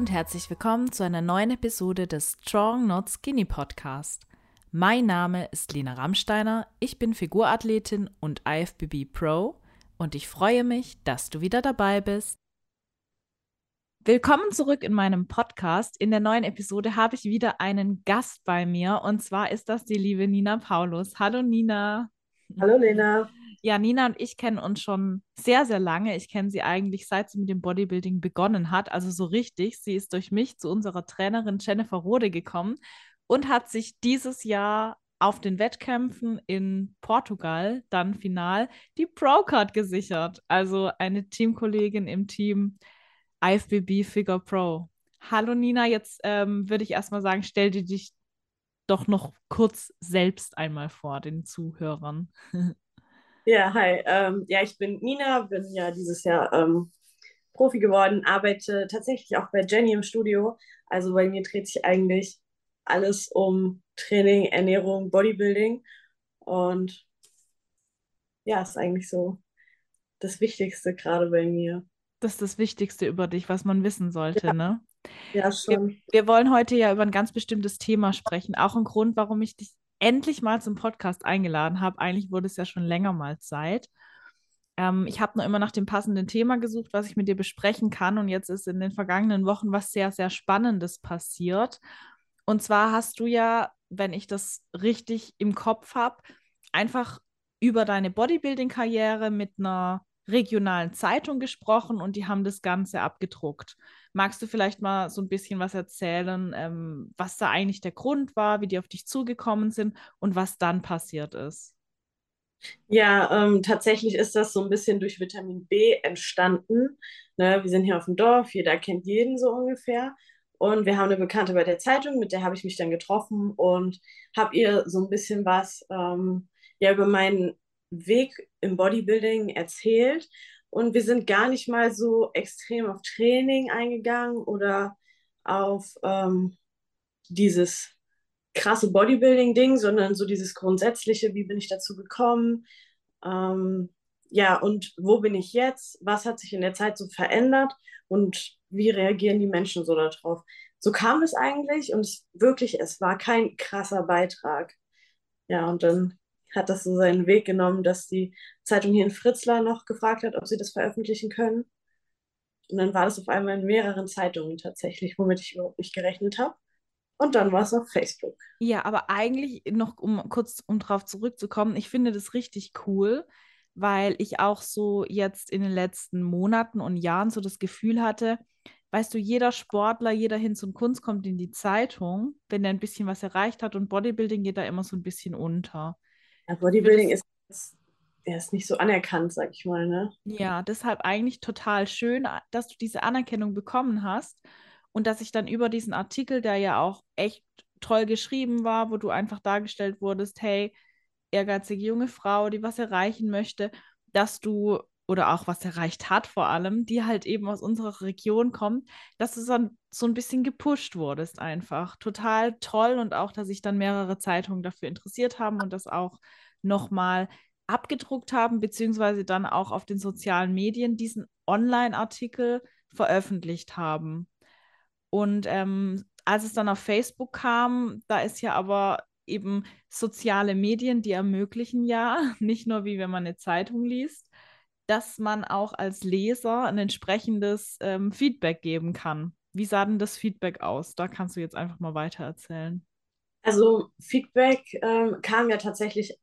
und herzlich willkommen zu einer neuen Episode des Strong Not Skinny Podcast. Mein Name ist Lena Rammsteiner, ich bin Figurathletin und IFBB Pro und ich freue mich, dass du wieder dabei bist. Willkommen zurück in meinem Podcast. In der neuen Episode habe ich wieder einen Gast bei mir und zwar ist das die liebe Nina Paulus. Hallo Nina. Hallo Lena. Ja, Nina und ich kennen uns schon sehr, sehr lange. Ich kenne sie eigentlich, seit sie mit dem Bodybuilding begonnen hat. Also so richtig. Sie ist durch mich zu unserer Trainerin Jennifer Rode gekommen und hat sich dieses Jahr auf den Wettkämpfen in Portugal dann final die Pro-Card gesichert. Also eine Teamkollegin im Team IFBB Figure Pro. Hallo Nina, jetzt ähm, würde ich erstmal sagen, stell dir dich doch noch kurz selbst einmal vor, den Zuhörern. Ja, hi. Ähm, ja, ich bin Nina, bin ja dieses Jahr ähm, Profi geworden, arbeite tatsächlich auch bei Jenny im Studio. Also bei mir dreht sich eigentlich alles um Training, Ernährung, Bodybuilding. Und ja, ist eigentlich so das Wichtigste gerade bei mir. Das ist das Wichtigste über dich, was man wissen sollte, ja. ne? Ja, schon. Wir, wir wollen heute ja über ein ganz bestimmtes Thema sprechen. Auch ein Grund, warum ich dich endlich mal zum Podcast eingeladen habe. Eigentlich wurde es ja schon länger mal Zeit. Ähm, ich habe nur immer nach dem passenden Thema gesucht, was ich mit dir besprechen kann. Und jetzt ist in den vergangenen Wochen was sehr, sehr Spannendes passiert. Und zwar hast du ja, wenn ich das richtig im Kopf habe, einfach über deine Bodybuilding-Karriere mit einer regionalen Zeitung gesprochen und die haben das Ganze abgedruckt. Magst du vielleicht mal so ein bisschen was erzählen, ähm, was da eigentlich der Grund war, wie die auf dich zugekommen sind und was dann passiert ist? Ja, ähm, tatsächlich ist das so ein bisschen durch Vitamin B entstanden. Ne, wir sind hier auf dem Dorf, jeder kennt jeden so ungefähr. Und wir haben eine Bekannte bei der Zeitung, mit der habe ich mich dann getroffen und habe ihr so ein bisschen was ähm, ja, über meinen Weg im Bodybuilding erzählt und wir sind gar nicht mal so extrem auf Training eingegangen oder auf ähm, dieses krasse Bodybuilding-Ding, sondern so dieses grundsätzliche, wie bin ich dazu gekommen, ähm, ja, und wo bin ich jetzt, was hat sich in der Zeit so verändert und wie reagieren die Menschen so darauf. So kam es eigentlich und es, wirklich, es war kein krasser Beitrag. Ja, und dann hat das so seinen Weg genommen, dass die Zeitung hier in Fritzlar noch gefragt hat, ob sie das veröffentlichen können. Und dann war das auf einmal in mehreren Zeitungen tatsächlich, womit ich überhaupt nicht gerechnet habe. Und dann war es auf Facebook. Ja, aber eigentlich noch, um kurz um drauf zurückzukommen, ich finde das richtig cool, weil ich auch so jetzt in den letzten Monaten und Jahren so das Gefühl hatte, weißt du, jeder Sportler, jeder Hinz und Kunst kommt in die Zeitung, wenn er ein bisschen was erreicht hat und Bodybuilding geht da immer so ein bisschen unter. Ja, Bodybuilding ist, der ist nicht so anerkannt, sag ich mal, ne? Ja, deshalb eigentlich total schön, dass du diese Anerkennung bekommen hast und dass ich dann über diesen Artikel, der ja auch echt toll geschrieben war, wo du einfach dargestellt wurdest, hey, ehrgeizige junge Frau, die was erreichen möchte, dass du oder auch was erreicht hat vor allem, die halt eben aus unserer Region kommt, dass du dann so ein bisschen gepusht wurdest einfach. Total toll und auch, dass sich dann mehrere Zeitungen dafür interessiert haben und das auch nochmal abgedruckt haben, beziehungsweise dann auch auf den sozialen Medien diesen Online-Artikel veröffentlicht haben. Und ähm, als es dann auf Facebook kam, da ist ja aber eben soziale Medien, die ermöglichen ja, nicht nur wie wenn man eine Zeitung liest, dass man auch als Leser ein entsprechendes ähm, Feedback geben kann. Wie sah denn das Feedback aus? Da kannst du jetzt einfach mal weiter erzählen. Also Feedback ähm, kam ja tatsächlich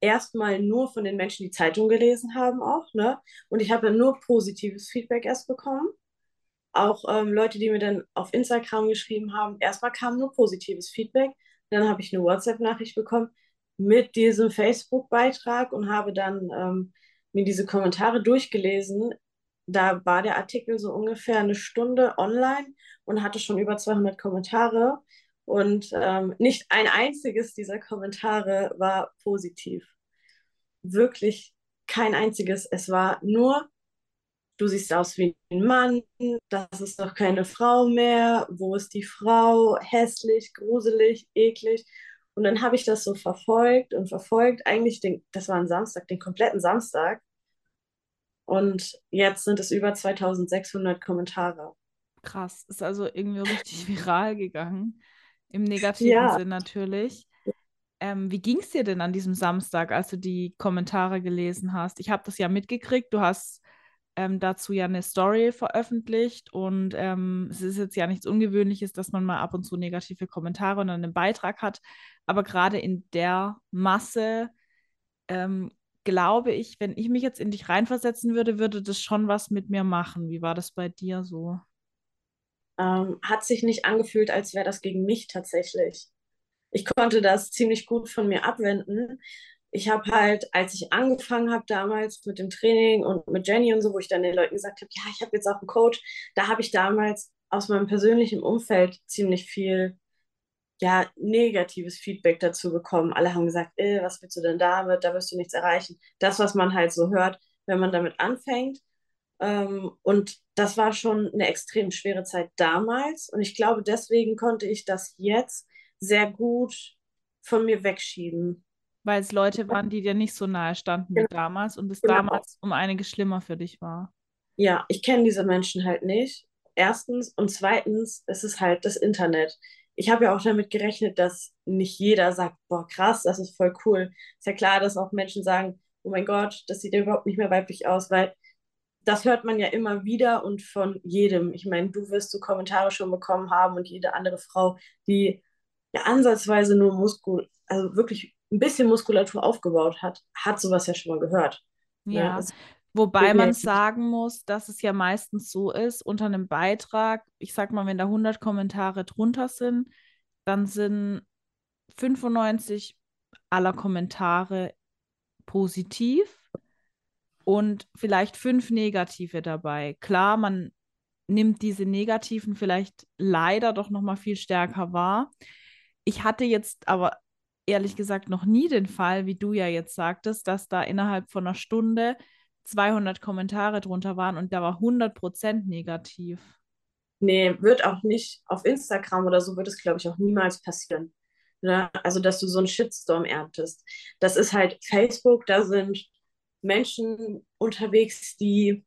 erstmal nur von den Menschen, die Zeitung gelesen haben auch, ne? Und ich habe ja nur positives Feedback erst bekommen. Auch ähm, Leute, die mir dann auf Instagram geschrieben haben, erstmal kam nur positives Feedback. Dann habe ich eine WhatsApp-Nachricht bekommen mit diesem Facebook-Beitrag und habe dann ähm, mir diese Kommentare durchgelesen. Da war der Artikel so ungefähr eine Stunde online und hatte schon über 200 Kommentare. Und ähm, nicht ein einziges dieser Kommentare war positiv. Wirklich kein einziges. Es war nur, du siehst aus wie ein Mann, das ist doch keine Frau mehr, wo ist die Frau, hässlich, gruselig, eklig. Und dann habe ich das so verfolgt und verfolgt, eigentlich, den, das war ein Samstag, den kompletten Samstag. Und jetzt sind es über 2600 Kommentare. Krass. Ist also irgendwie richtig viral gegangen. Im negativen Ja, Sinn natürlich. Ähm, wie ging es dir denn an diesem Samstag, als du die Kommentare gelesen hast? Ich habe das ja mitgekriegt. Du hast ähm, dazu ja eine Story veröffentlicht und ähm, es ist jetzt ja nichts Ungewöhnliches, dass man mal ab und zu negative Kommentare und einen Beitrag hat. Aber gerade in der Masse ähm, glaube ich, wenn ich mich jetzt in dich reinversetzen würde, würde das schon was mit mir machen. Wie war das bei dir so? ähm, hat sich nicht angefühlt, als wäre das gegen mich tatsächlich. Ich konnte das ziemlich gut von mir abwenden. Ich habe halt, als ich angefangen habe damals mit dem Training und mit Jenny und so, wo ich dann den Leuten gesagt habe, ja, ich habe jetzt auch einen Coach, da habe ich damals aus meinem persönlichen Umfeld ziemlich viel ja, negatives Feedback dazu bekommen. Alle haben gesagt, äh, was willst du denn damit? Da wirst du nichts erreichen. Das, was man halt so hört, wenn man damit anfängt. Ähm, und das war schon eine extrem schwere Zeit damals. Und ich glaube, deswegen konnte ich das jetzt sehr gut von mir wegschieben. Weil es Leute waren, die dir nicht so nahe standen wie damals und es Genau. damals um einiges schlimmer für dich war. Ja, ich kenne diese Menschen halt nicht. Erstens. Und zweitens, es ist halt das Internet. Ich habe ja auch damit gerechnet, dass nicht jeder sagt, boah, krass, das ist voll cool. Ist ja klar, dass auch Menschen sagen, oh mein Gott, das sieht ja überhaupt nicht mehr weiblich aus, weil das hört man ja immer wieder und von jedem. Ich meine, du wirst so Kommentare schon bekommen haben und jede andere Frau, die ja ansatzweise nur Muskul, also wirklich ein bisschen Muskulatur aufgebaut hat, hat sowas ja schon mal gehört. Ne? Ja, Es wobei geht mir man sagen muss, dass es ja meistens so ist, unter einem Beitrag, ich sag mal, wenn da 100 Kommentare drunter sind, dann sind 95 aller Kommentare positiv und vielleicht fünf negative dabei. Klar, man nimmt diese negativen vielleicht leider doch noch mal viel stärker wahr. Ich hatte jetzt aber ehrlich gesagt noch nie den Fall, wie du ja jetzt sagtest, dass da innerhalb von einer Stunde 200 Kommentare drunter waren und da war 100% negativ. Nee, wird auch nicht auf Instagram oder so, wird es, glaube ich, auch niemals passieren. Ne? Also, dass du so einen Shitstorm erntest. Das ist halt Facebook, da sind Menschen unterwegs, die,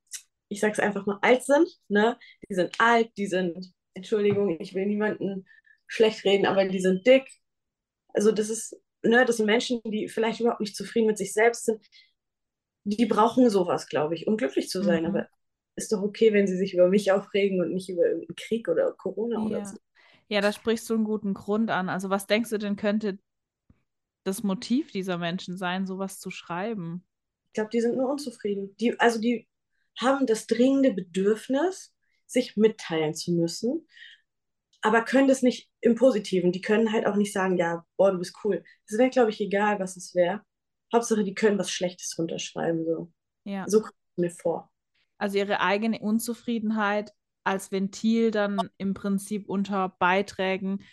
ich sag's einfach mal, alt sind. Ne? Die sind alt, die sind, Entschuldigung, ich will niemanden schlecht reden, aber die sind dick. Also, das ist, ne, das sind Menschen, die vielleicht überhaupt nicht zufrieden mit sich selbst sind. Die brauchen sowas, glaube ich, um glücklich zu sein. Mhm. Aber ist doch okay, wenn sie sich über mich aufregen und nicht über irgendeinen Krieg oder Corona oder Ja. so. Ja, da sprichst du einen guten Grund an. Also, was denkst du denn könnte das Motiv dieser Menschen sein, sowas zu schreiben? Ich glaube, die sind nur unzufrieden. Die, also die haben das dringende Bedürfnis, sich mitteilen zu müssen, aber können das nicht im Positiven. Die können halt auch nicht sagen, ja, boah, du bist cool. Es wäre, glaube ich, egal, was es wäre. Hauptsache, die können was Schlechtes runterschreiben. So, Ja. so kommt es mir vor. Also ihre eigene Unzufriedenheit als Ventil dann im Prinzip unter Beiträgen,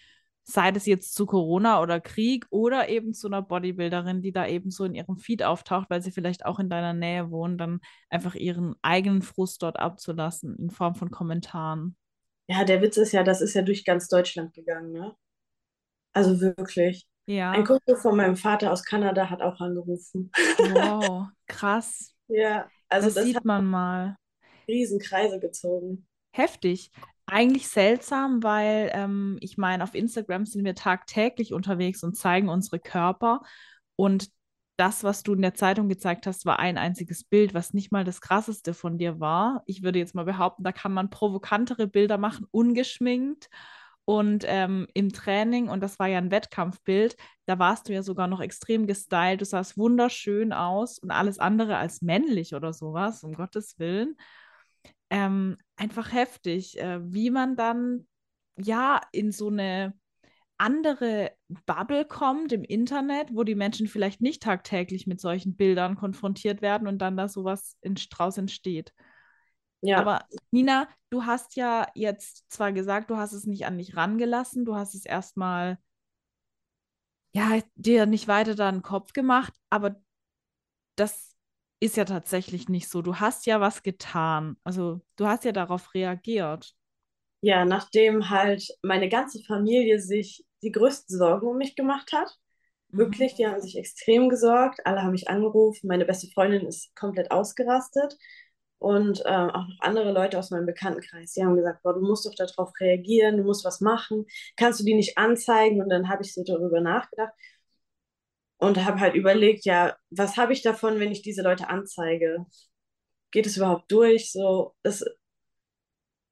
sei das jetzt zu Corona oder Krieg oder eben zu einer Bodybuilderin, die da eben so in ihrem Feed auftaucht, weil sie vielleicht auch in deiner Nähe wohnt, dann einfach ihren eigenen Frust dort abzulassen in Form von Kommentaren. Ja, der Witz ist ja, das ist ja durch ganz Deutschland gegangen, ne? Also wirklich. Ein Ja, Kumpel von meinem Vater aus Kanada hat auch angerufen. wow, krass. Ja, also Das das sieht man mal. Riesenkreise gezogen. Heftig. Eigentlich seltsam, weil ähm, ich meine, auf Instagram sind wir tagtäglich unterwegs und zeigen unsere Körper. Und das, was du in der Zeitung gezeigt hast, war ein einziges Bild, was nicht mal das krasseste von dir war. Ich würde jetzt mal behaupten, da kann man provokantere Bilder machen, ungeschminkt und ähm, im Training. Und das war ja ein Wettkampfbild. Da warst du ja sogar noch extrem gestylt. Du sahst wunderschön aus und alles andere als männlich oder sowas, um Gottes Willen ähm, einfach heftig, äh, wie man dann ja in so eine andere Bubble kommt im Internet, wo die Menschen vielleicht nicht tagtäglich mit solchen Bildern konfrontiert werden und dann da sowas in, draus entsteht. Ja, Aber Nina, du hast ja jetzt zwar gesagt, du hast es nicht an dich rangelassen, du hast es erstmal, ja, dir nicht weiter da einen Kopf gemacht, aber das ist ja tatsächlich nicht so. Du hast ja was getan. Also du hast ja darauf reagiert. ja, nachdem halt meine ganze Familie sich die größten Sorgen um mich gemacht hat, Mhm. wirklich, die haben sich extrem gesorgt, alle haben mich angerufen, meine beste Freundin ist komplett ausgerastet und ähm, auch noch andere Leute aus meinem Bekanntenkreis. Die haben gesagt, boah, du musst doch darauf reagieren, du musst was machen, kannst du die nicht anzeigen? Und dann habe ich so darüber nachgedacht und habe halt überlegt, ja, was habe ich davon, wenn ich diese Leute anzeige? Geht es überhaupt durch? So, das,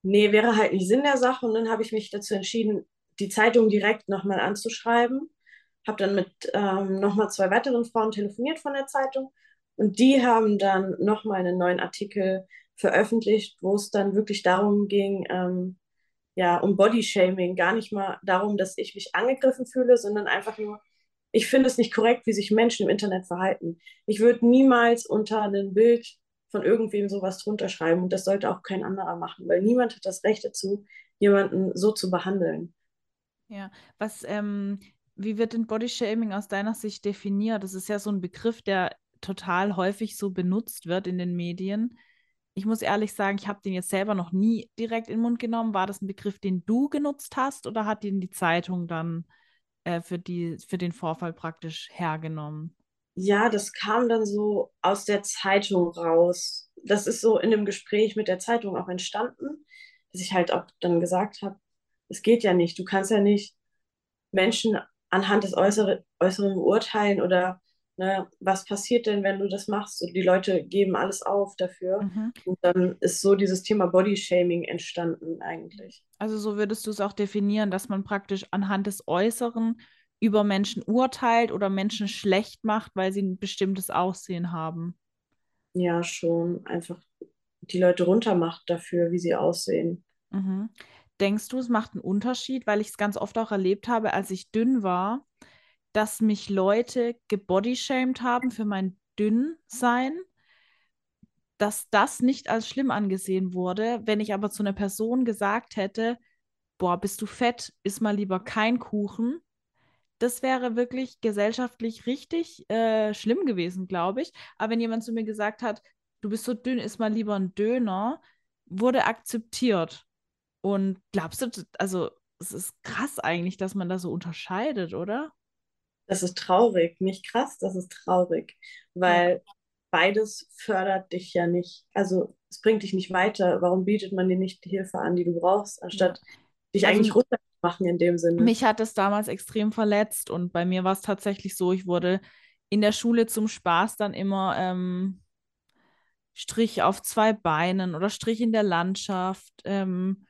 nee, wäre halt nicht Sinn der Sache. Und dann habe ich mich dazu entschieden, die Zeitung direkt nochmal anzuschreiben. Habe dann mit ähm, nochmal zwei weiteren Frauen telefoniert von der Zeitung und die haben dann nochmal einen neuen Artikel veröffentlicht, wo es dann wirklich darum ging, ähm, ja, um Bodyshaming, gar nicht mal darum, dass ich mich angegriffen fühle, sondern einfach nur, ich finde es nicht korrekt, wie sich Menschen im Internet verhalten. Ich würde niemals unter ein Bild von irgendwem sowas drunter schreiben und das sollte auch kein anderer machen, weil niemand hat das Recht dazu, jemanden so zu behandeln. Ja, was, ähm, wie wird denn Bodyshaming aus deiner Sicht definiert? Das ist ja so ein Begriff, der total häufig so benutzt wird in den Medien. Ich muss ehrlich sagen, ich habe den jetzt selber noch nie direkt in den Mund genommen. War das ein Begriff, den du genutzt hast oder hat den die Zeitung dann äh, für, die, für den Vorfall praktisch hergenommen? Ja, das kam dann so aus der Zeitung raus. Das ist so in dem Gespräch mit der Zeitung auch entstanden, dass ich halt auch dann gesagt habe, es geht ja nicht. Du kannst ja nicht Menschen anhand des Äußere, Äußeren beurteilen oder ne, was passiert denn, wenn du das machst? Und die Leute geben alles auf dafür. Mhm. Und dann ist so dieses Thema Bodyshaming entstanden eigentlich. Also so würdest du es auch definieren, dass man praktisch anhand des Äußeren über Menschen urteilt oder Menschen schlecht macht, weil sie ein bestimmtes Aussehen haben. Ja, schon. Einfach die Leute runtermacht dafür, wie sie aussehen. Mhm. Denkst du, es macht einen Unterschied, weil ich es ganz oft auch erlebt habe, als ich dünn war, dass mich Leute gebodyshamed haben für mein Dünnsein, dass das nicht als schlimm angesehen wurde. Wenn ich aber zu einer Person gesagt hätte, boah, bist du fett, iss mal lieber kein Kuchen, das wäre wirklich gesellschaftlich richtig äh, schlimm gewesen, glaube ich. Aber wenn jemand zu mir gesagt hat, du bist so dünn, iss mal lieber ein Döner, wurde akzeptiert. Und glaubst du, also es ist krass eigentlich, dass man da so unterscheidet, oder? Das ist traurig, nicht krass, das ist traurig, weil ja. beides fördert dich ja nicht. Also es bringt dich nicht weiter. Warum bietet man dir nicht die Hilfe an, die du brauchst, anstatt ja. dich also, eigentlich runterzumachen in dem Sinne? Mich hat es damals extrem verletzt und bei mir war es tatsächlich so, ich wurde in der Schule zum Spaß dann immer ähm, Strich auf zwei Beinen oder Strich in der Landschaft. Ähm,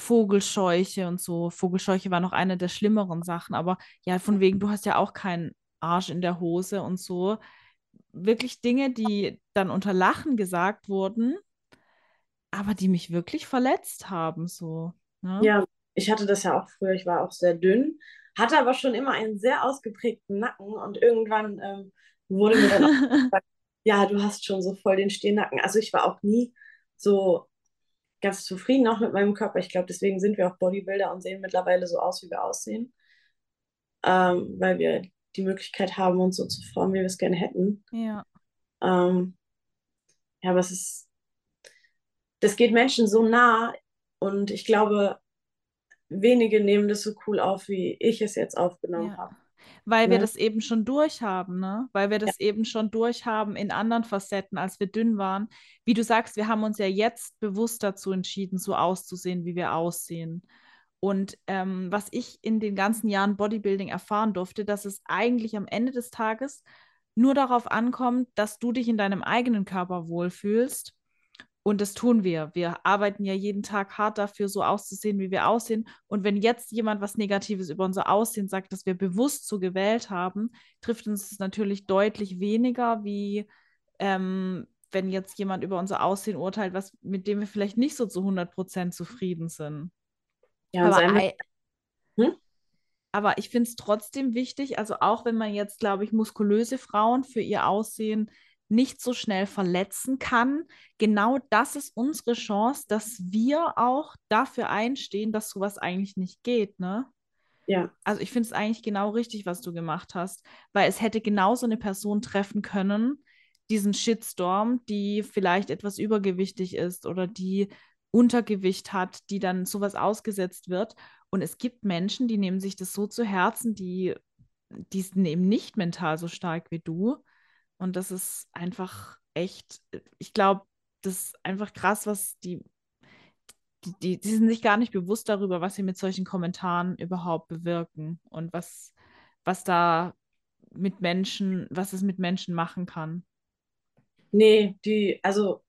Vogelscheuche und so. Vogelscheuche war noch eine der schlimmeren Sachen, aber ja, von wegen, du hast ja auch keinen Arsch in der Hose und so. Wirklich Dinge, die dann unter Lachen gesagt wurden, aber die mich wirklich verletzt haben, so. Ne? Ja, ich hatte das ja auch früher, ich war auch sehr dünn, hatte aber schon immer einen sehr ausgeprägten Nacken und irgendwann ähm, wurde mir dann auch gesagt, ja, du hast schon so voll den Stehnacken. Also ich war auch nie so ganz zufrieden auch mit meinem Körper. Ich glaube, deswegen sind wir auch Bodybuilder und sehen mittlerweile so aus, wie wir aussehen. Ähm, weil wir die Möglichkeit haben, uns so zu formen, wie wir es gerne hätten. Ja. Ähm, ja, aber es ist, das geht Menschen so nah und ich glaube, wenige nehmen das so cool auf, wie ich es jetzt aufgenommen ja. habe. Weil wir das eben schon durchhaben, ne? Weil wir das ja. eben schon durchhaben in anderen Facetten, als wir dünn waren. Wie du sagst, wir haben uns ja jetzt bewusst dazu entschieden, so auszusehen, wie wir aussehen. Und ähm, was ich in den ganzen Jahren Bodybuilding erfahren durfte, dass es eigentlich am Ende des Tages nur darauf ankommt, dass du dich in deinem eigenen Körper wohlfühlst und das tun wir. Wir arbeiten ja jeden Tag hart dafür, so auszusehen, wie wir aussehen. Und wenn jetzt jemand was Negatives über unser Aussehen sagt, das wir bewusst so gewählt haben, trifft uns das natürlich deutlich weniger, wie ähm, wenn jetzt jemand über unser Aussehen urteilt, was, mit dem wir vielleicht nicht so zu 100% zufrieden sind. Ja, aber, hm? aber ich finde es trotzdem wichtig, also auch wenn man jetzt, glaube ich, muskulöse Frauen für ihr Aussehen nicht so schnell verletzen kann. Genau das ist unsere Chance, dass wir auch dafür einstehen, dass sowas eigentlich nicht geht, ne? Ja. Also ich finde es eigentlich genau richtig, was du gemacht hast, weil es hätte genauso eine Person treffen können, diesen Shitstorm, die vielleicht etwas übergewichtig ist oder die Untergewicht hat, die dann sowas ausgesetzt wird. Und es gibt Menschen, die nehmen sich das so zu Herzen, die, die sind eben nicht mental so stark wie du. Und das ist einfach echt, ich glaube, das ist einfach krass, was die, die, die, die sind sich gar nicht bewusst darüber, was sie mit solchen Kommentaren überhaupt bewirken und was, was da mit Menschen, was es mit Menschen machen kann. Nee, die, also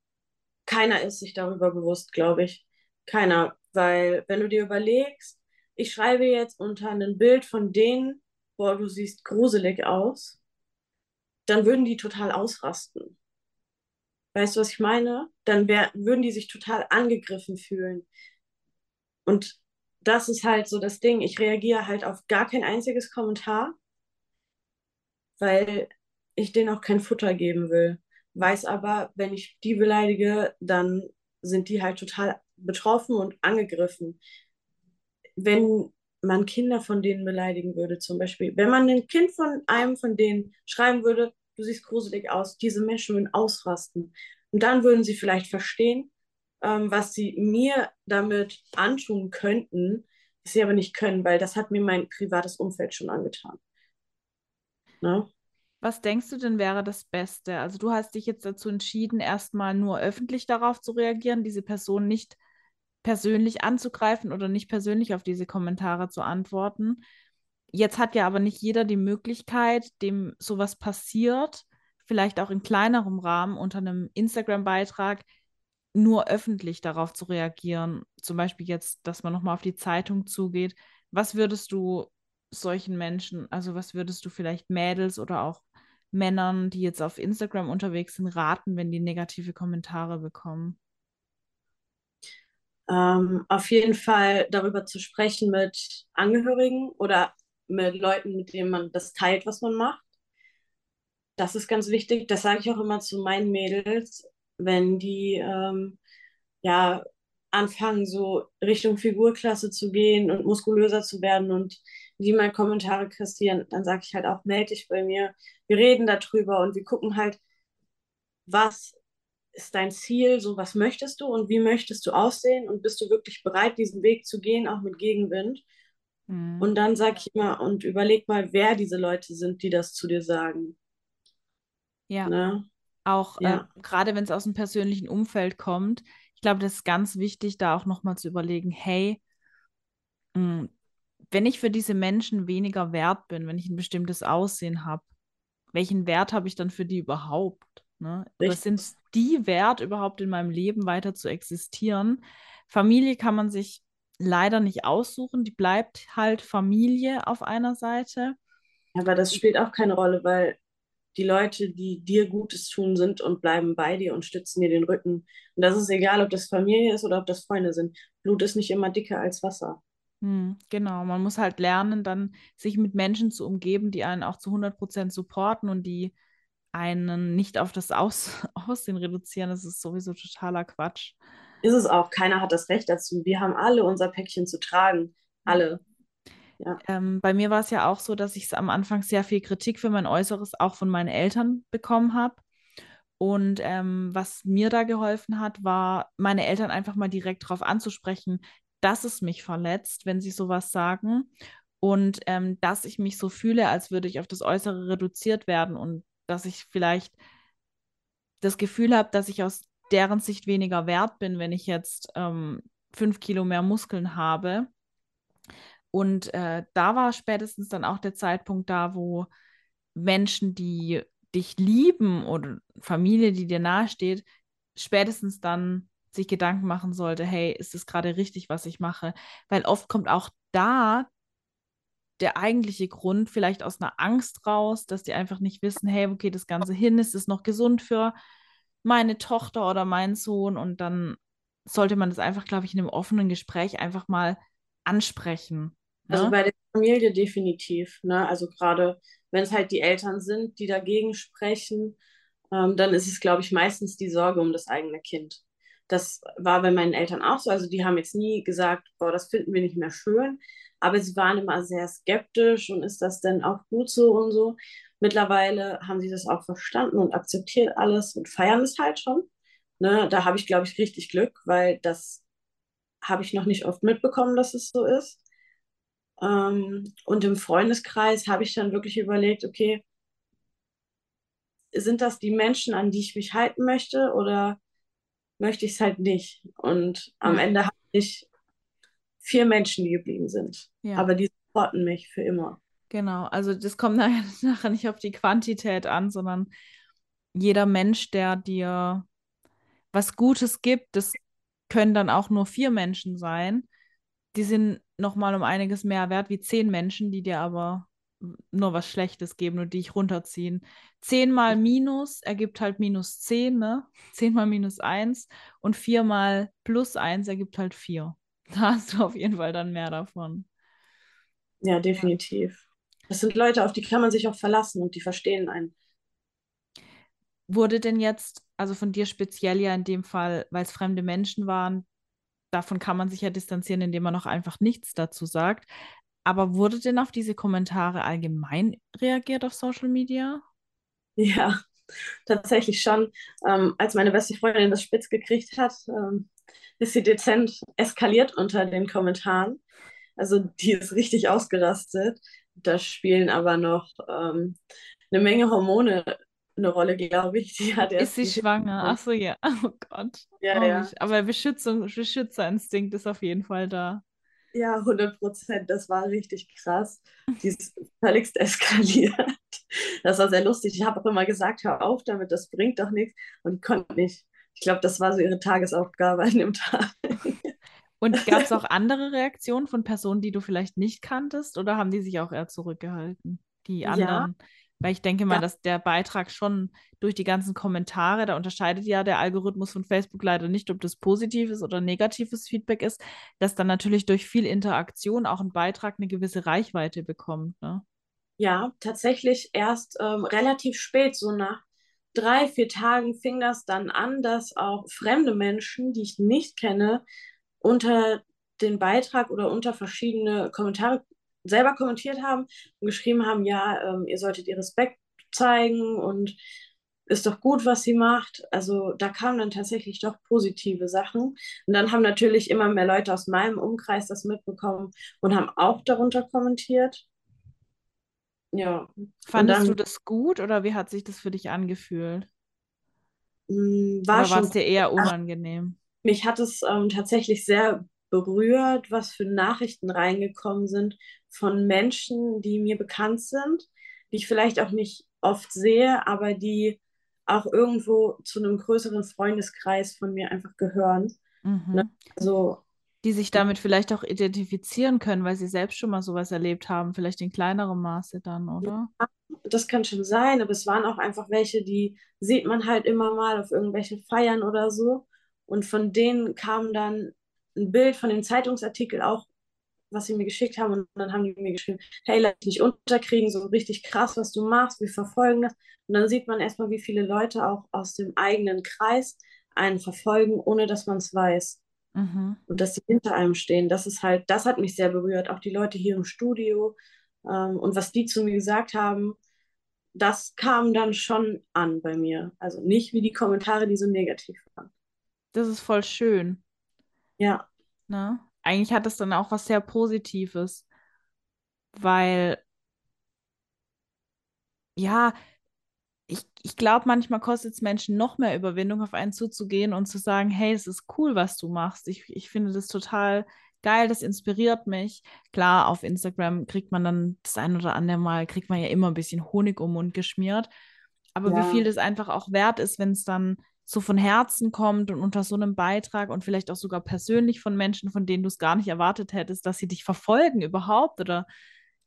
keiner ist sich darüber bewusst, glaube ich. Keiner. Weil, wenn du dir überlegst, ich schreibe jetzt unter ein Bild von denen, boah, du siehst gruselig aus, dann würden die total ausrasten. Weißt du, was ich meine? Dann wär, würden die sich total angegriffen fühlen. Und das ist halt so das Ding. Ich reagiere halt auf gar kein einziges Kommentar, weil ich denen auch kein Futter geben will. Weiß aber, wenn ich die beleidige, dann sind die halt total betroffen und angegriffen. Wenn man Kinder von denen beleidigen würde, zum Beispiel, wenn man ein Kind von einem von denen schreiben würde, du siehst gruselig aus, diese Menschen würden ausrasten. Und dann würden sie vielleicht verstehen, ähm, was sie mir damit antun könnten, was sie aber nicht können, weil das hat mir mein privates Umfeld schon angetan. Ne? Was denkst du denn wäre das Beste? Also du hast dich jetzt dazu entschieden, erstmal nur öffentlich darauf zu reagieren, diese Person nicht persönlich anzugreifen oder nicht persönlich auf diese Kommentare zu antworten. Jetzt hat ja aber nicht jeder die Möglichkeit, dem sowas passiert, vielleicht auch in kleinerem Rahmen unter einem Instagram-Beitrag nur öffentlich darauf zu reagieren. Zum Beispiel jetzt, dass man nochmal auf die Zeitung zugeht. Was würdest du solchen Menschen, also was würdest du vielleicht Mädels oder auch Männern, die jetzt auf Instagram unterwegs sind, raten, wenn die negative Kommentare bekommen? Ähm, auf jeden Fall darüber zu sprechen mit Angehörigen oder mit Leuten, mit denen man das teilt, was man macht. Das ist ganz wichtig. Das sage ich auch immer zu meinen Mädels, wenn die ähm, ja anfangen, so Richtung Figurklasse zu gehen und muskulöser zu werden und die mal Kommentare kassieren, dann sage ich halt auch, melde dich bei mir. Wir reden darüber und wir gucken halt, was ist dein Ziel, so was möchtest du und wie möchtest du aussehen und bist du wirklich bereit, diesen Weg zu gehen, auch mit Gegenwind. Mhm. Und dann sag ich immer und überleg mal, wer diese Leute sind, die das zu dir sagen. Ja. Ne? Auch ja. äh, gerade wenn es aus dem persönlichen Umfeld kommt, ich glaube, das ist ganz wichtig, da auch nochmal zu überlegen, hey, mh, hm, wenn ich für diese Menschen weniger wert bin, wenn ich ein bestimmtes Aussehen habe, welchen Wert habe ich dann für die überhaupt? Ne? Oder sind die wert, überhaupt in meinem Leben weiter zu existieren? Familie kann man sich leider nicht aussuchen, die bleibt halt Familie auf einer Seite. Aber das spielt auch keine Rolle, weil die Leute, die dir Gutes tun, sind und bleiben bei dir und stützen dir den Rücken. Und das ist egal, ob das Familie ist oder ob das Freunde sind. Blut ist nicht immer dicker als Wasser. Hm, genau, man muss halt lernen, dann sich mit Menschen zu umgeben, die einen auch zu 100% supporten und die einen nicht auf das Aus Aussehen reduzieren. Das ist sowieso totaler Quatsch. Ist es auch. Keiner hat das Recht dazu. Wir haben alle unser Päckchen zu tragen. Alle. Ja. Ähm, bei mir war es ja auch so, dass ich am Anfang sehr viel Kritik für mein Äußeres auch von meinen Eltern bekommen habe. Und ähm, was mir da geholfen hat, war, meine Eltern einfach mal direkt darauf anzusprechen, dass es mich verletzt, wenn sie sowas sagen. Und ähm, dass ich mich so fühle, als würde ich auf das Äußere reduziert werden und dass ich vielleicht das Gefühl habe, dass ich aus deren Sicht weniger wert bin, wenn ich jetzt ähm, fünf Kilo mehr Muskeln habe. Und äh, da war spätestens dann auch der Zeitpunkt da, wo Menschen, die dich lieben oder Familie, die dir nahesteht, spätestens dann sich Gedanken machen sollte, hey, ist es gerade richtig, was ich mache? Weil oft kommt auch da der eigentliche Grund vielleicht aus einer Angst raus, dass die einfach nicht wissen, hey, wo geht das Ganze hin? Ist es noch gesund für meine Tochter oder meinen Sohn? Und dann sollte man das einfach, glaube ich, in einem offenen Gespräch einfach mal ansprechen. Also ne? bei der Familie definitiv. Ne? Also gerade wenn es halt die Eltern sind, die dagegen sprechen, ähm, dann ist es, glaube ich, meistens die Sorge um das eigene Kind. Das war bei meinen Eltern auch so. Also die haben jetzt nie gesagt, boah, das finden wir nicht mehr schön. Aber sie waren immer sehr skeptisch und ist das denn auch gut so und so. Mittlerweile haben sie das auch verstanden und akzeptiert alles und feiern es halt schon. Ne? Da habe ich, glaube ich, richtig Glück, weil das habe ich noch nicht oft mitbekommen, dass es so ist. Ähm, und im Freundeskreis habe ich dann wirklich überlegt, okay, sind das die Menschen, an die ich mich halten möchte oder möchte ich es halt nicht. Und am. Ende habe ich vier Menschen, die geblieben sind. Ja. Aber die supporten mich für immer. Genau, also das kommt nachher, nachher nicht auf die Quantität an, sondern jeder Mensch, der dir was Gutes gibt, das können dann auch nur vier Menschen sein. Die sind nochmal um einiges mehr wert wie zehn Menschen, die dir aber nur was Schlechtes geben und die dich runterziehen. Zehn mal Minus ergibt halt minus zehn, ne? Zehn mal minus eins und vier mal plus eins ergibt halt vier. Da hast du auf jeden Fall dann mehr davon. Ja, definitiv. Das sind Leute, auf die kann man sich auch verlassen und die verstehen einen. Wurde denn jetzt, also von dir speziell ja in dem Fall, weil es fremde Menschen waren, davon kann man sich ja distanzieren, indem man noch einfach nichts dazu sagt. Aber wurde denn auf diese Kommentare allgemein reagiert auf Social Media? Ja, tatsächlich schon. Ähm, als meine beste Freundin das spitz gekriegt hat, ähm, ist sie dezent eskaliert unter den Kommentaren. Also die ist richtig ausgerastet. Da spielen aber noch ähm, eine Menge Hormone eine Rolle, glaube ich. Die hat Ist sie schwanger? Ach so, ja. Oh Gott. Ja, Oh, ja. aber Beschützung, Beschützerinstinkt ist auf jeden Fall da. Ja, 100 Prozent. Das war richtig krass. Die ist völligst eskaliert. Das war sehr lustig. Ich habe auch immer gesagt, hör auf damit, das bringt doch nichts. Und konnte nicht. Ich glaube, das war so ihre Tagesaufgabe an dem Tag. Und gab es auch andere Reaktionen von Personen, die du vielleicht nicht kanntest, oder haben die sich auch eher zurückgehalten? Die Ja, anderen? Weil ich denke mal, ja, dass der Beitrag schon durch die ganzen Kommentare, da unterscheidet ja der Algorithmus von Facebook leider nicht, ob das positives oder negatives Feedback ist, dass dann natürlich durch viel Interaktion auch ein Beitrag eine gewisse Reichweite bekommt. Ne? ja, tatsächlich erst ähm, relativ spät, so nach drei, vier Tagen fing das dann an, dass auch fremde Menschen, die ich nicht kenne, unter den Beitrag oder unter verschiedene Kommentare selber kommentiert haben und geschrieben haben, ja, ähm, ihr solltet ihr Respekt zeigen und ist doch gut, was sie macht. Also da kamen dann tatsächlich doch positive Sachen. Und dann haben natürlich immer mehr Leute aus meinem Umkreis das mitbekommen und haben auch darunter kommentiert. Ja, Fandest du dann das gut oder wie hat sich das für dich angefühlt? mh, war Oder war es dir eher unangenehm? mich hat es ähm, tatsächlich sehr berührt, was für Nachrichten reingekommen sind von Menschen, die mir bekannt sind, die ich vielleicht auch nicht oft sehe, aber die auch irgendwo zu einem größeren Freundeskreis von mir einfach gehören. Ne? Mhm. Also Die sich damit vielleicht auch identifizieren können, weil sie selbst schon mal sowas erlebt haben, vielleicht in kleinerem Maße dann, oder? das kann schon sein, aber es waren auch einfach welche, die sieht man halt immer mal auf irgendwelchen Feiern oder so. Und von denen kam dann ein Bild von dem Zeitungsartikel auch, was sie mir geschickt haben. Und dann haben die mir geschrieben, hey, lass dich nicht unterkriegen, so richtig krass, was du machst, wir verfolgen das. Und dann sieht man erstmal, wie viele Leute auch aus dem eigenen Kreis einen verfolgen, ohne dass man es weiß. Mhm. Und dass sie hinter einem stehen. Das ist halt, das hat mich sehr berührt. Auch die Leute hier im Studio ähm, und was die zu mir gesagt haben, das kam dann schon an bei mir. Also nicht wie die Kommentare, die so negativ waren. Das ist voll schön, Ja, ne? Eigentlich hat es dann auch was sehr Positives, weil, ja, ich, ich glaube, manchmal kostet es Menschen noch mehr Überwindung, auf einen zuzugehen und zu sagen, hey, es ist cool, was du machst. Ich, ich finde das total geil, das inspiriert mich. Klar, auf Instagram kriegt man dann das ein oder andere Mal, kriegt man ja immer ein bisschen Honig um den Mund geschmiert. Aber wie viel ja, das einfach auch wert ist, wenn es dann so von Herzen kommt und unter so einem Beitrag und vielleicht auch sogar persönlich von Menschen, von denen du es gar nicht erwartet hättest, dass sie dich verfolgen überhaupt oder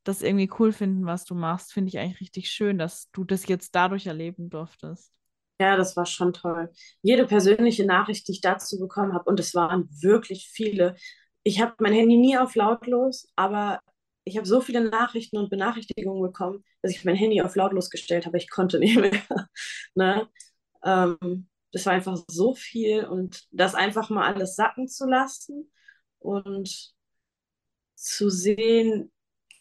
das irgendwie cool finden, was du machst, finde ich eigentlich richtig schön, dass du das jetzt dadurch erleben durftest. ja, das war schon toll. Jede persönliche Nachricht, die ich dazu bekommen habe, und es waren wirklich viele. Ich habe mein Handy nie auf lautlos, aber ich habe so viele Nachrichten und Benachrichtigungen bekommen, dass ich mein Handy auf lautlos gestellt habe. Ich konnte nicht mehr. ne? Ähm, das war einfach so viel und das einfach mal alles sacken zu lassen und zu sehen,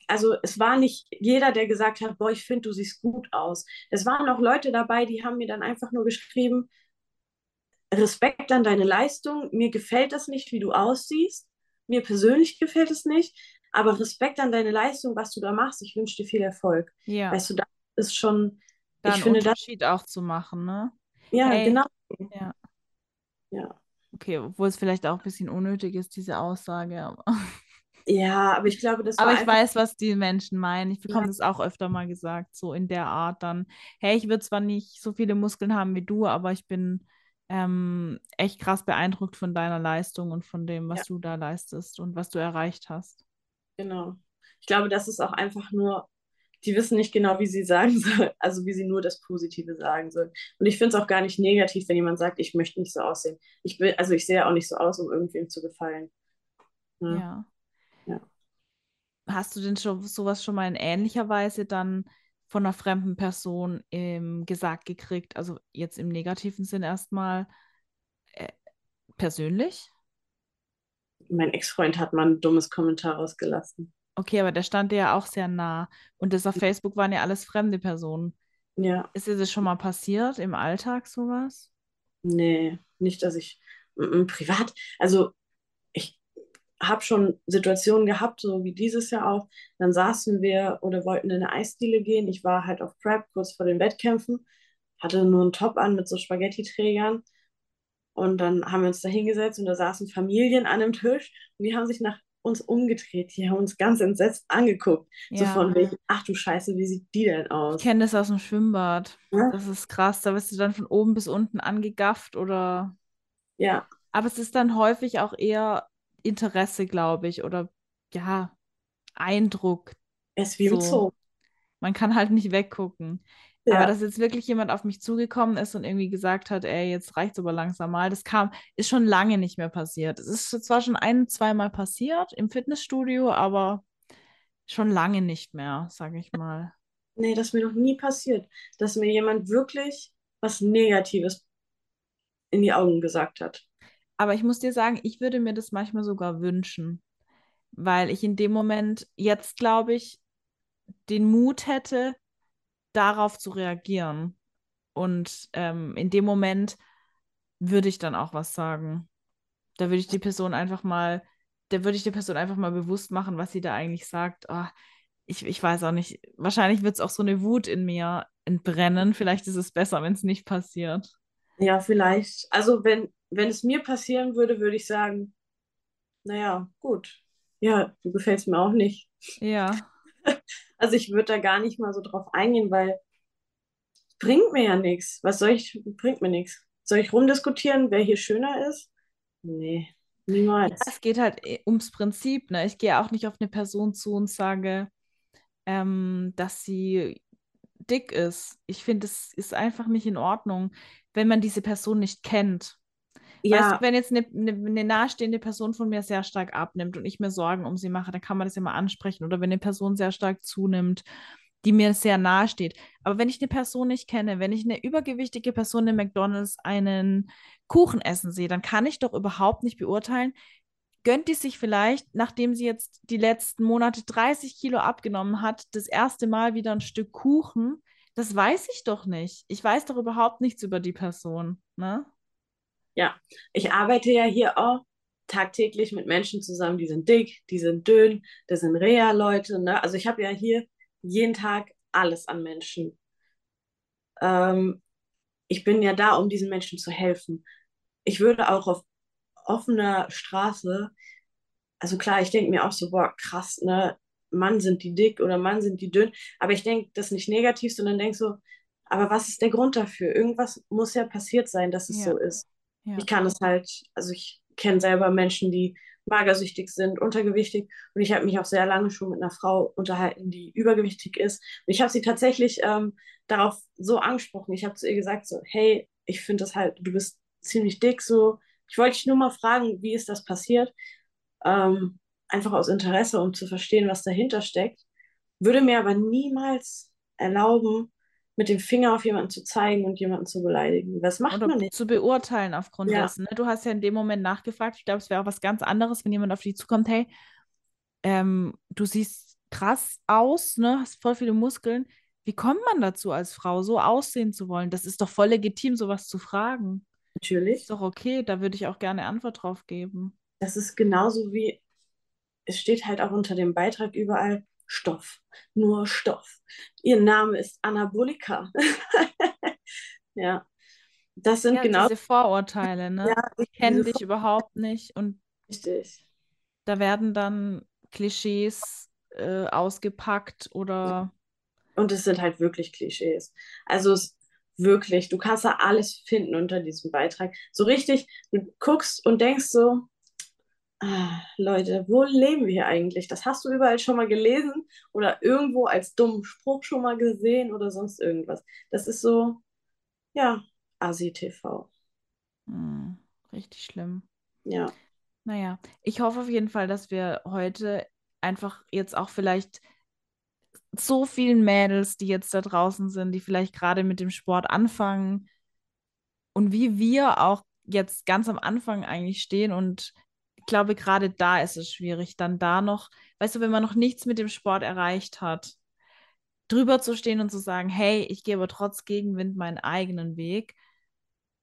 also es war nicht jeder, der gesagt hat, boah, ich finde, du siehst gut aus. Es waren auch Leute dabei, die haben mir dann einfach nur geschrieben, Respekt an deine Leistung, mir gefällt das nicht, wie du aussiehst, mir persönlich gefällt es nicht, aber Respekt an deine Leistung, was du da machst, ich wünsche dir viel Erfolg. Ja, Weißt du, das ist schon, da ich finde das, Unterschied auch zu machen, ne? ja, Hey, genau. ja. Ja. Okay, obwohl es vielleicht auch ein bisschen unnötig ist, diese Aussage. Aber, Ja, aber ich glaube, das war aber ich weiß, was die Menschen meinen. Ich Ja, bekomme das auch öfter mal gesagt, so in der Art dann. Hey, ich würde zwar nicht so viele Muskeln haben wie du, aber ich bin ähm, echt krass beeindruckt von deiner Leistung und von dem, was ja, du da leistest und was du erreicht hast. genau. Ich glaube, das ist auch einfach nur, die wissen nicht genau, wie sie sagen sollen, also wie sie nur das Positive sagen sollen. Und ich finde es auch gar nicht negativ, wenn jemand sagt, ich möchte nicht so aussehen. Ich will, also ich sehe auch nicht so aus, um irgendwem zu gefallen. Ne? Ja. Ja. Hast du denn schon sowas schon mal in ähnlicher Weise dann von einer fremden Person ähm, gesagt gekriegt? Also jetzt im negativen Sinn erstmal äh, persönlich? Mein Ex-Freund hat mal ein dummes Kommentar rausgelassen. Okay, aber der stand dir ja auch sehr nah. Und das auf Facebook waren ja alles fremde Personen. Ja, Ist dir das schon mal passiert im Alltag sowas? nee, nicht, dass ich mm, mm, privat, also ich habe schon Situationen gehabt, so wie dieses Jahr auch. Dann saßen wir oder wollten in eine Eisdiele gehen. Ich war halt auf Prep kurz vor den Wettkämpfen, hatte nur einen Top an mit so Spaghetti-Trägern. Und dann haben wir uns da hingesetzt und da saßen Familien an dem Tisch und die haben sich nach uns umgedreht. Die haben uns ganz entsetzt angeguckt. So Ja, von wegen, ach du Scheiße, wie sieht die denn ich aus? kenne das aus dem Schwimmbad. Ja, Das ist krass. Da wirst du dann von oben bis unten angegafft oder. ja, Aber es ist dann häufig auch eher Interesse, glaube ich, oder ja, Eindruck. wie im So. Zoo. Man kann halt nicht weggucken. Aber Ja, dass jetzt wirklich jemand auf mich zugekommen ist und irgendwie gesagt hat, ey, jetzt reicht's aber langsam mal, das kam, ist schon lange nicht mehr passiert. Es ist zwar schon ein, zweimal passiert im Fitnessstudio, aber schon lange nicht mehr, sage ich mal. nee, das ist mir noch nie passiert, dass mir jemand wirklich was Negatives in die Augen gesagt hat. Aber ich muss dir sagen, ich würde mir das manchmal sogar wünschen, weil ich in dem Moment jetzt, glaube ich, den Mut hätte, darauf zu reagieren. Und ähm, in dem Moment würde ich dann auch was sagen. Da würde ich die Person einfach mal, da würde ich der Person einfach mal bewusst machen, was sie da eigentlich sagt. Ah, ich, ich weiß auch nicht. Wahrscheinlich wird es auch so eine Wut in mir entbrennen. Vielleicht ist es besser, wenn es nicht passiert. Ja, vielleicht. Also wenn, wenn es mir passieren würde, würde ich sagen, naja, gut. Ja, du gefällst mir auch nicht. Ja, Also ich würde da gar nicht mal so drauf eingehen, weil bringt mir ja nichts. Was soll ich, bringt mir nichts. Soll ich rumdiskutieren, wer hier schöner ist? Nee, ja, niemals. es geht halt eh ums Prinzip, ne? Ich gehe auch nicht auf eine Person zu und sage, ähm, dass sie dick ist. Ich finde, es ist einfach nicht in Ordnung, wenn man diese Person nicht kennt. Weißt du, Ja, wenn jetzt eine, eine, eine nahestehende Person von mir sehr stark abnimmt und ich mir Sorgen um sie mache, dann kann man das ja mal ansprechen. Oder wenn eine Person sehr stark zunimmt, die mir sehr nahe steht. Aber wenn ich eine Person nicht kenne, wenn ich eine übergewichtige Person in McDonald's einen Kuchen essen sehe, dann kann ich doch überhaupt nicht beurteilen, gönnt die sich vielleicht, nachdem sie jetzt die letzten Monate 30 Kilo abgenommen hat, das erste Mal wieder ein Stück Kuchen. Das weiß ich doch nicht. Ich weiß doch überhaupt nichts über die Person, ne? Ja. Ich arbeite ja hier auch tagtäglich mit Menschen zusammen, die sind dick, die sind dünn, das sind Reha-Leute, ne? Also ich habe ja hier jeden Tag alles an Menschen. Ähm, ich bin ja da, um diesen Menschen zu helfen. Ich würde auch auf offener Straße, also klar, ich denke mir auch so, boah, krass, ne? Mann, sind die dick oder Mann, sind die dünn. Aber ich denke das nicht negativ, sondern denke so, aber was ist der Grund dafür? Irgendwas muss ja passiert sein, dass es so Ja. Ich kann es halt, also ich kenne selber Menschen, die magersüchtig sind, untergewichtig. Und ich habe mich auch sehr lange schon mit einer Frau unterhalten, die übergewichtig ist. Und ich habe sie tatsächlich ähm, darauf so angesprochen. Ich habe zu ihr gesagt, so, hey, ich finde das halt, du bist ziemlich dick, so. Ich wollte dich nur mal fragen, wie ist das passiert? Ähm, einfach aus Interesse, um zu verstehen, was dahinter steckt. Würde mir aber niemals erlauben, mit dem Finger auf jemanden zu zeigen und jemanden zu beleidigen. Das macht Oder man nicht. zu beurteilen aufgrund Ja, dessen. Ne? Du hast ja in dem Moment nachgefragt. Ich glaube, es wäre auch was ganz anderes, wenn jemand auf dich zukommt, hey, ähm, du siehst krass aus, ne? Hast voll viele Muskeln. Wie kommt man dazu als Frau, so aussehen zu wollen? Das ist doch voll legitim, sowas zu fragen. Ist natürlich. doch okay, da würde ich auch gerne Antwort drauf geben. Das ist genauso wie, es steht halt auch unter dem Beitrag überall Stoff, nur Stoff. Ihr Name ist Anabolika. Ja, das sind Ja, genau, diese Vorurteile, ne? ja, Die kennen dich überhaupt nicht und richtig. da werden dann Klischees äh, ausgepackt oder Und es sind halt wirklich Klischees. Also es wirklich, du kannst da alles finden unter diesem Beitrag. So richtig, du guckst und denkst so, ah, Leute, wo leben wir eigentlich? Das hast du überall schon mal gelesen oder irgendwo als dummen Spruch schon mal gesehen oder sonst irgendwas. Das ist so, ja, Asi-TV. hm, richtig schlimm. Ja, Naja, ich hoffe auf jeden Fall, dass wir heute einfach jetzt auch vielleicht so vielen Mädels, die jetzt da draußen sind, die vielleicht gerade mit dem Sport anfangen und wie wir auch jetzt ganz am Anfang eigentlich stehen und glaube, gerade da ist es schwierig, dann da noch, weißt du, wenn man noch nichts mit dem Sport erreicht hat, drüber zu stehen und zu sagen, hey, ich gehe aber trotz Gegenwind meinen eigenen Weg,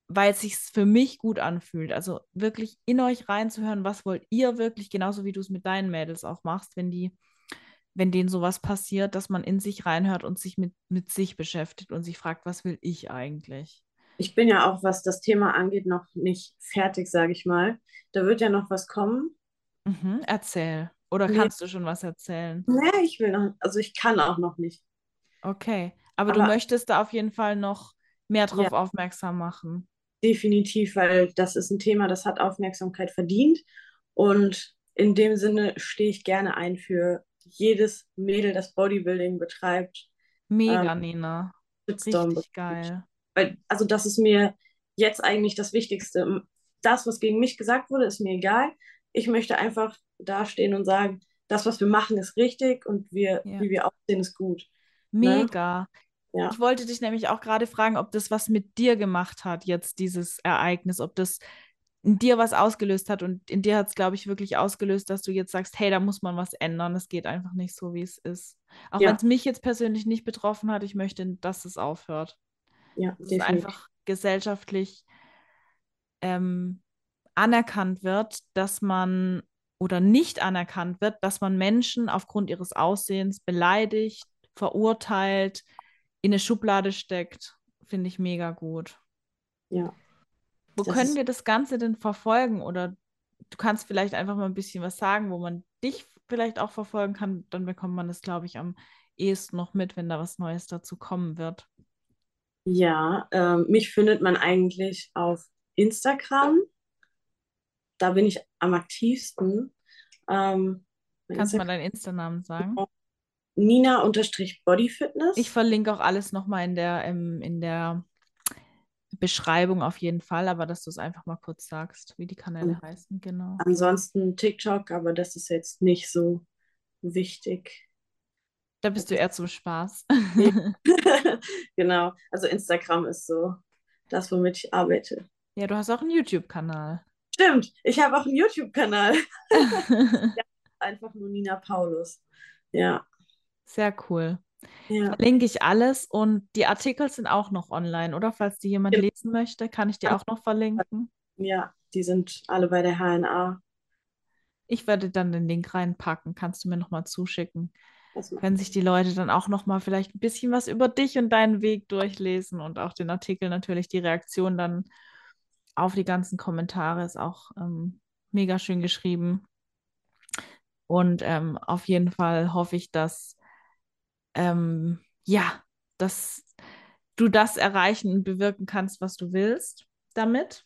weil es sich für mich gut anfühlt. Also wirklich in euch reinzuhören, was wollt ihr wirklich, genauso wie du es mit deinen Mädels auch machst, wenn die, wenn denen sowas passiert, dass man in sich reinhört und sich mit, mit sich beschäftigt und sich fragt, was will ich eigentlich? Ich bin ja auch, was das Thema angeht, noch nicht fertig, sage ich mal. Da wird ja noch was kommen. Mhm, erzähl. Oder Nee, kannst du schon was erzählen? nee, ich will noch, also ich kann auch noch nicht. Okay. Aber du Aber möchtest da auf jeden Fall noch mehr ja, drauf aufmerksam machen. definitiv, weil das ist ein Thema, das hat Aufmerksamkeit verdient. Und in dem Sinne stehe ich gerne ein für jedes Mädel, das Bodybuilding betreibt, ähm, Mega, Nina. Shitstorm Richtig geil. Weil, also das ist mir jetzt eigentlich das Wichtigste. Das, was gegen mich gesagt wurde, ist mir egal. Ich möchte einfach dastehen und sagen, das, was wir machen, ist richtig und wir, Ja. wie wir aussehen, ist gut. Ne? Mega. Ich Ja, wollte dich nämlich auch gerade fragen, ob das was mit dir gemacht hat, jetzt dieses Ereignis, ob das in dir was ausgelöst hat. Und in dir hat es, glaube ich, wirklich ausgelöst, dass du jetzt sagst, hey, da muss man was ändern. Es geht einfach nicht so, wie es ist. Auch wenn ja, es mich jetzt persönlich nicht betroffen hat, ich möchte, dass es aufhört. Ja, Dass es einfach gesellschaftlich ähm, anerkannt wird, dass man oder nicht anerkannt wird, dass man Menschen aufgrund ihres Aussehens beleidigt, verurteilt, in eine Schublade steckt. Finde ich mega gut. Ja, Wo das können wir das Ganze denn verfolgen? Oder du kannst vielleicht einfach mal ein bisschen was sagen, wo man dich vielleicht auch verfolgen kann. Dann bekommt man das, glaube ich, am ehesten noch mit, wenn da was Neues dazu kommen wird. Ja, ähm, mich findet man eigentlich auf Instagram. Da bin ich am aktivsten. Ähm, Kannst du mal deinen Insta-Namen sagen? Ich Nina-Bodyfitness. verlinke auch alles nochmal in der, ähm, in der Beschreibung auf jeden Fall, aber dass du es einfach mal kurz sagst, wie die Kanäle heißen, genau. Ansonsten TikTok, aber das ist jetzt nicht so wichtig. Da bist du eher zum Spaß. Ja. Genau, also Instagram ist so das, womit ich arbeite. Ja, du hast auch einen YouTube-Kanal. Stimmt, ich habe auch einen YouTube-Kanal. Einfach nur Nina Paulus. Ja, Sehr cool. ja. Verlinke ich alles und die Artikel sind auch noch online, oder? Falls die jemand lesen möchte, kann ich die auch noch verlinken. Ja, die sind alle bei der HNA. Ich werde dann den Link reinpacken, kannst du mir nochmal zuschicken. Können sich die Leute dann auch nochmal vielleicht ein bisschen was über dich und deinen Weg durchlesen und auch den Artikel natürlich, die Reaktion dann auf die ganzen Kommentare ist auch ähm, mega schön geschrieben. Und ähm, auf jeden Fall hoffe ich, dass ähm, ja, dass du das erreichen und bewirken kannst, was du willst damit,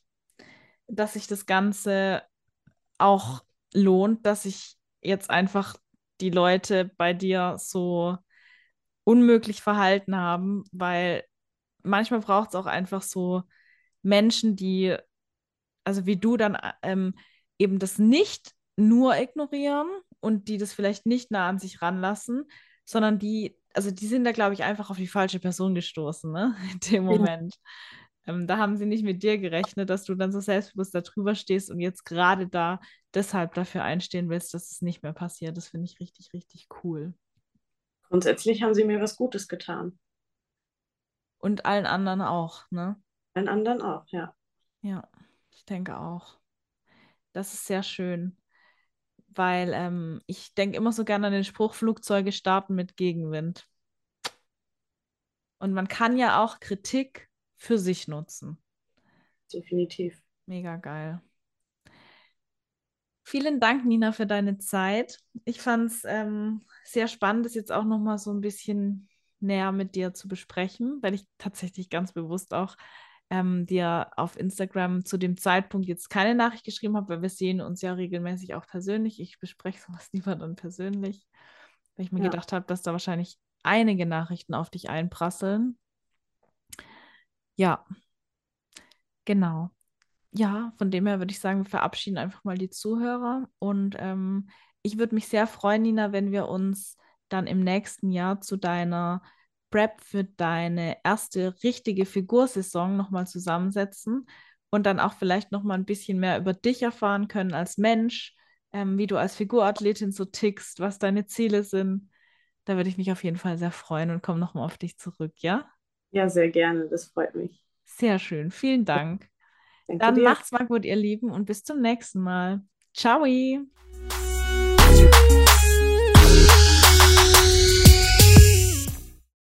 dass sich das Ganze auch lohnt, dass sich jetzt einfach die Leute bei dir so unmöglich verhalten haben, weil manchmal braucht es auch einfach so Menschen, die, also wie du dann ähm, eben das nicht nur ignorieren und die das vielleicht nicht nah an sich ranlassen, sondern die, also die sind da, glaube ich, einfach auf die falsche Person gestoßen, ne? In dem Moment. Ähm, da haben sie nicht mit dir gerechnet, dass du dann so selbstbewusst da drüber stehst und jetzt gerade da deshalb dafür einstehen willst, dass es nicht mehr passiert. Das finde ich richtig, richtig cool. grundsätzlich haben sie mir was Gutes getan. Und allen anderen auch, ne? Allen anderen auch, ja. Ja, ich denke auch. Das ist sehr schön, weil ähm, ich denke immer so gerne an den Spruch, Flugzeuge starten mit Gegenwind. Und man kann ja auch Kritik für sich nutzen. definitiv. Mega geil. Vielen Dank, Nina, für deine Zeit. Ich fand es ähm, sehr spannend, das jetzt auch nochmal so ein bisschen näher mit dir zu besprechen, weil ich tatsächlich ganz bewusst auch ähm, dir auf Instagram zu dem Zeitpunkt jetzt keine Nachricht geschrieben habe, weil wir sehen uns ja regelmäßig auch persönlich. Ich bespreche sowas lieber dann persönlich, weil ich mir Ja. gedacht habe, dass da wahrscheinlich einige Nachrichten auf dich einprasseln. Ja, genau. Ja, von dem her würde ich sagen, wir verabschieden einfach mal die Zuhörer. Und ähm, ich würde mich sehr freuen, Nina, wenn wir uns dann im nächsten Jahr zu deiner Prep für deine erste richtige Figursaison nochmal zusammensetzen und dann auch vielleicht nochmal ein bisschen mehr über dich erfahren können als Mensch, ähm, wie du als Figurathletin so tickst, was deine Ziele sind. Da würde ich mich auf jeden Fall sehr freuen und komme nochmal auf dich zurück, ja? Ja, sehr gerne. Das freut mich. Sehr schön, vielen Dank. Danke Dann dir. macht's mal gut, ihr Lieben, und bis zum nächsten Mal. Ciao!